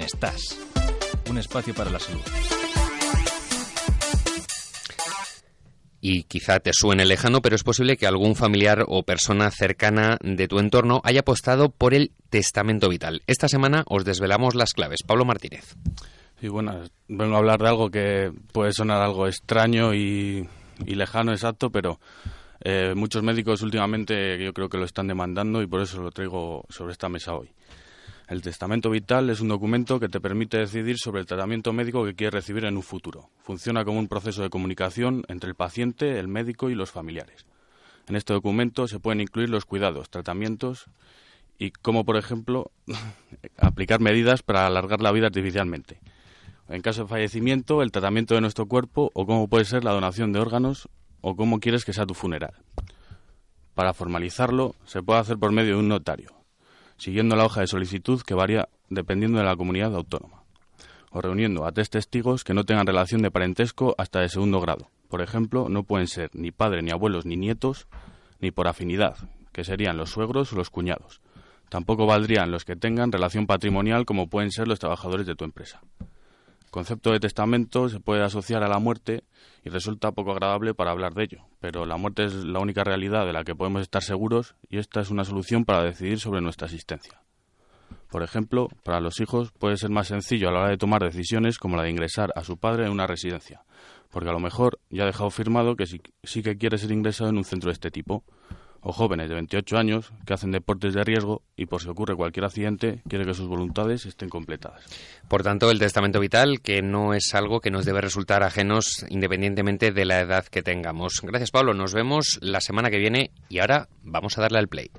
estás. Un espacio para la salud. y quizá te suene lejano, pero es posible que algún familiar o persona cercana de tu entorno haya apostado por el testamento vital. Esta semana os desvelamos las claves. Pablo Martínez. Sí, bueno, vengo a hablar de algo que puede sonar algo extraño y, lejano, exacto, pero eh, muchos médicos últimamente yo creo que lo están demandando y por eso lo traigo sobre esta mesa hoy. El testamento vital es un documento que te permite decidir sobre el tratamiento médico que quieres recibir en un futuro. Funciona como un proceso de comunicación entre el paciente, el médico y los familiares. En este documento se pueden incluir los cuidados, tratamientos y cómo, por ejemplo, aplicar medidas para alargar la vida artificialmente. En caso de fallecimiento, el tratamiento de nuestro cuerpo o cómo puede ser la donación de órganos o cómo quieres que sea tu funeral. Para formalizarlo, se puede hacer por medio de un notario siguiendo la hoja de solicitud que varía dependiendo de la comunidad autónoma, o reuniendo a tres testigos que no tengan relación de parentesco hasta de segundo grado. Por ejemplo, no pueden ser ni padres, ni abuelos, ni nietos, ni por afinidad, que serían los suegros o los cuñados. Tampoco valdrían los que tengan relación patrimonial como pueden ser los trabajadores de tu empresa concepto de testamento se puede asociar a la muerte y resulta poco agradable para hablar de ello, pero la muerte es la única realidad de la que podemos estar seguros y esta es una solución para decidir sobre nuestra existencia. Por ejemplo, para los hijos puede ser más sencillo a la hora de tomar decisiones como la de ingresar a su padre en una residencia, porque a lo mejor ya ha dejado firmado que sí, sí que quiere ser ingresado en un centro de este tipo, o jóvenes de 28 años que hacen deportes de riesgo y por si ocurre cualquier accidente quiere que sus voluntades estén completadas. Por tanto, el testamento vital que no es algo que nos debe resultar ajenos independientemente de la edad que tengamos. Gracias Pablo, nos vemos la semana que viene y ahora vamos a darle al play.